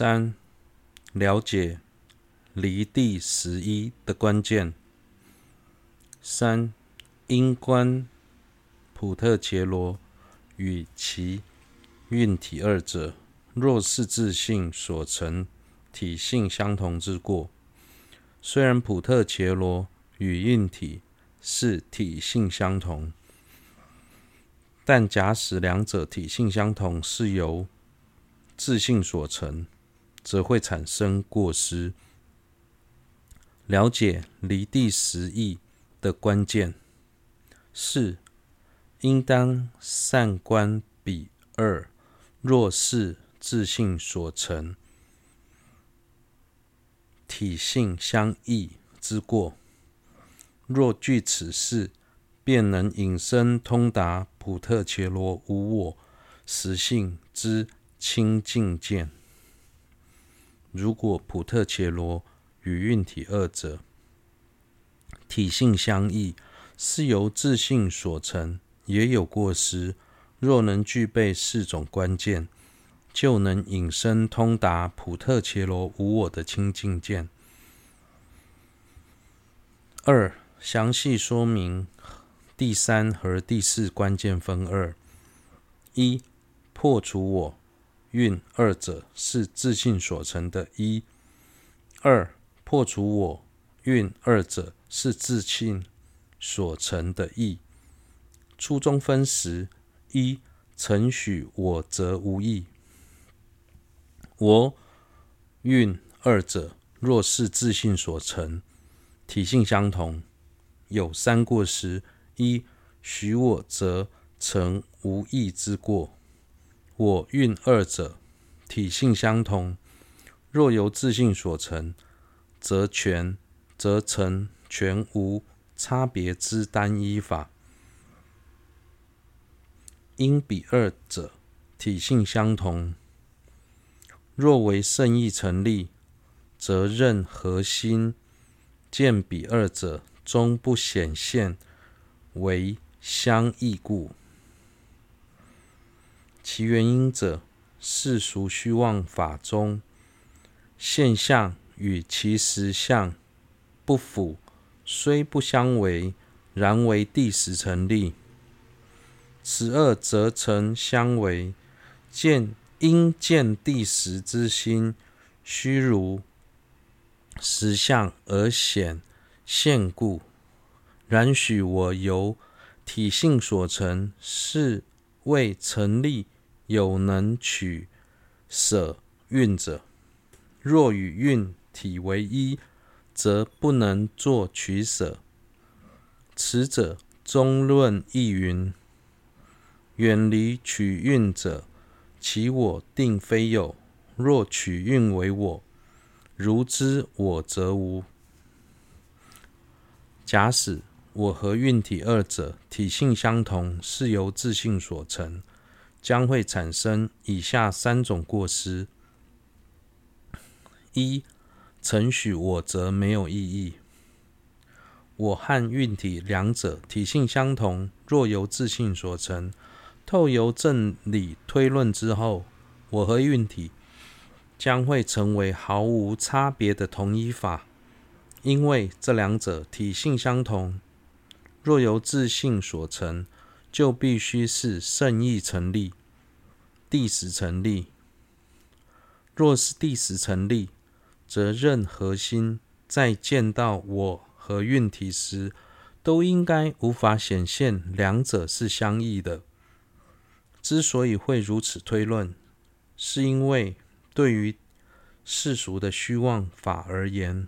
三、了解离地十一的关键。三、因观普特伽罗与其运体二者，若是自性所成体性相同之过。虽然普特伽罗与运体是体性相同，但假使两者体性相同是由自性所成，则会产生过失。了解离地十义的关键是，应当善观彼二，若是自性所成体性相异之过。若据此事，便能引申通达普特伽罗无我实性之清净见。如果普特切罗与运体二者体性相异，是由自性所成，也有过失。若能具备四种关键，就能引申通达普特切罗无我的清净见。二、详细说明第三和第四关键分二：一、破除我。运二者是自信所成的一。二破除我运二者是自信所成的意。初中分时，一承许我则无异。我运二者若是自信所成，体性相同，有三过失：一许我则成无异之过。我蕴二者体性相同，若由自性所成，则全则成全无差别之单一法。因彼二者体性相同，若为胜义成立，则任何心见彼二者终不显现为相异故。其原因者，世俗虚妄法中现象与其实相不符，虽不相违，然为第十成立。此二则成相违，见因见第十之心虚如实相而显现故。然许我由体性所成，是为成立。有能取舍运者，若与运体为一，则不能作取舍。此者中论亦云：远离取运者，其我定非有；若取运为我，如知我则无。假使我和运体二者体性相同，是由自性所成。将会产生以下三种过失：一、承许我则没有意义。我和运体两者体性相同，若由自性所成，透由正理推论之后，我和运体将会成为毫无差别的同一法，因为这两者体性相同，若由自性所成。就必须是胜意成立，第十成立。若是第十成立，则任何心在见到我和运体时，都应该无法显现两者是相异的。之所以会如此推论，是因为对于世俗的虚妄法而言，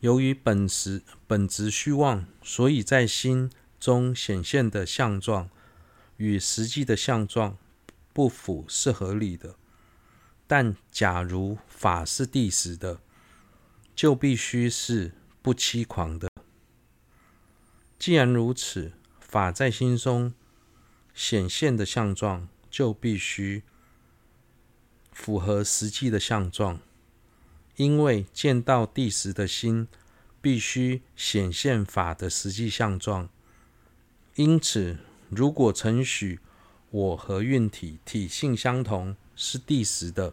由于本实本质虚妄，所以在心。中显现的相状与实际的相状不符是合理的，但假如法是第十的，就必须是不欺狂的。既然如此，法在心中显现的相状就必须符合实际的相状，因为见到第十的心必须显现法的实际相状。因此，如果承许我和蕴体体性相同，是第十的，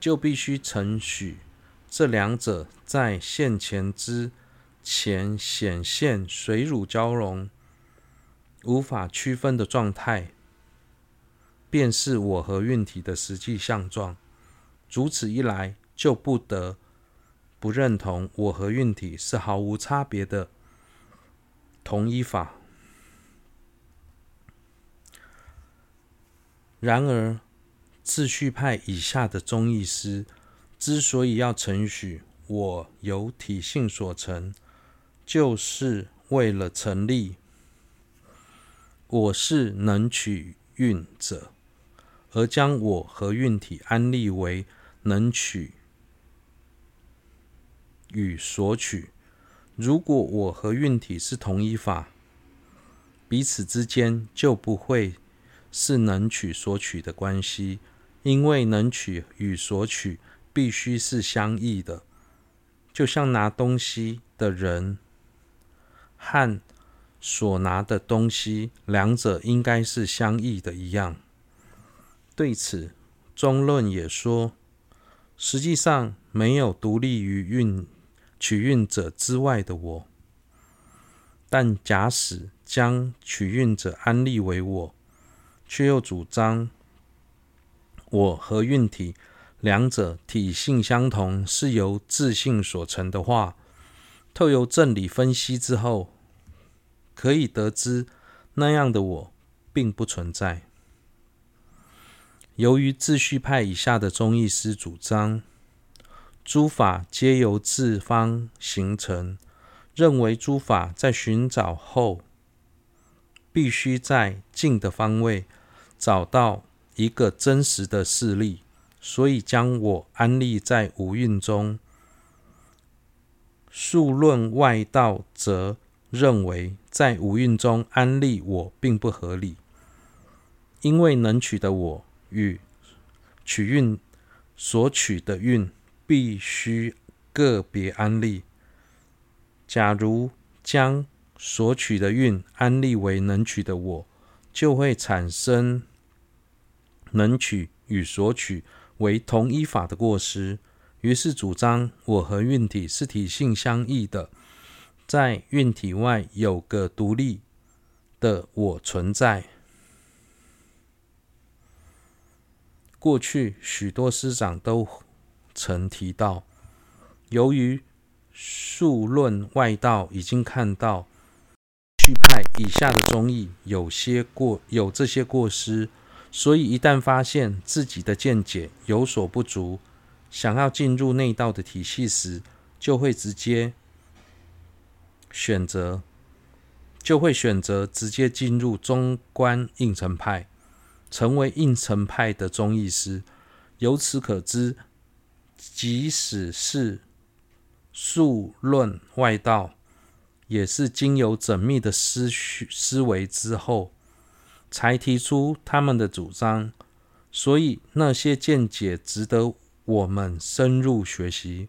就必须承许这两者在现前之前显现水乳交融、无法区分的状态，便是我和蕴体的实际相状。如此一来，就不得不认同我和蕴体是毫无差别的同一法。然而，秩序派以下的宗义师之所以要承许我由体性所成，就是为了成立我是能取运者，而将我和运体安立为能取与索取。如果我和运体是同一法，彼此之间就不会是能取所取的关系，因为能取与所取必须是相异的，就像拿东西的人和所拿的东西，两者应该是相异的一样。对此，中论也说，实际上没有独立于运取运者之外的我，但假使将取运者安立为我。却又主张我和运体两者体性相同，是由自性所成的话，透由正理分析之后，可以得知那样的我并不存在。由于秩序派以下的宗义师主张诸法皆由自方形成，认为诸法在寻找后必须在静的方位。找到一个真实的事例，所以将我安立在五蕴中。数论外道则认为，在五蕴中安立我并不合理，因为能取的我与取运所取的运必须个别安立。假如将所取的运安立为能取的我，就会产生。能取与所取为同一法的过失，于是主张我和运体是体性相异的，在运体外有个独立的我存在。过去许多师长都曾提到，由于数论外道已经看到秩序派以下的宗义有些过有这些过失。所以，一旦发现自己的见解有所不足，想要进入内道的体系时，就会直接选择，就会选择直接进入中观应成派，成为应成派的宗义师。由此可知，即使是数论外道，也是经由缜密的思绪思维之后。才提出他们的主张，所以那些见解值得我们深入学习。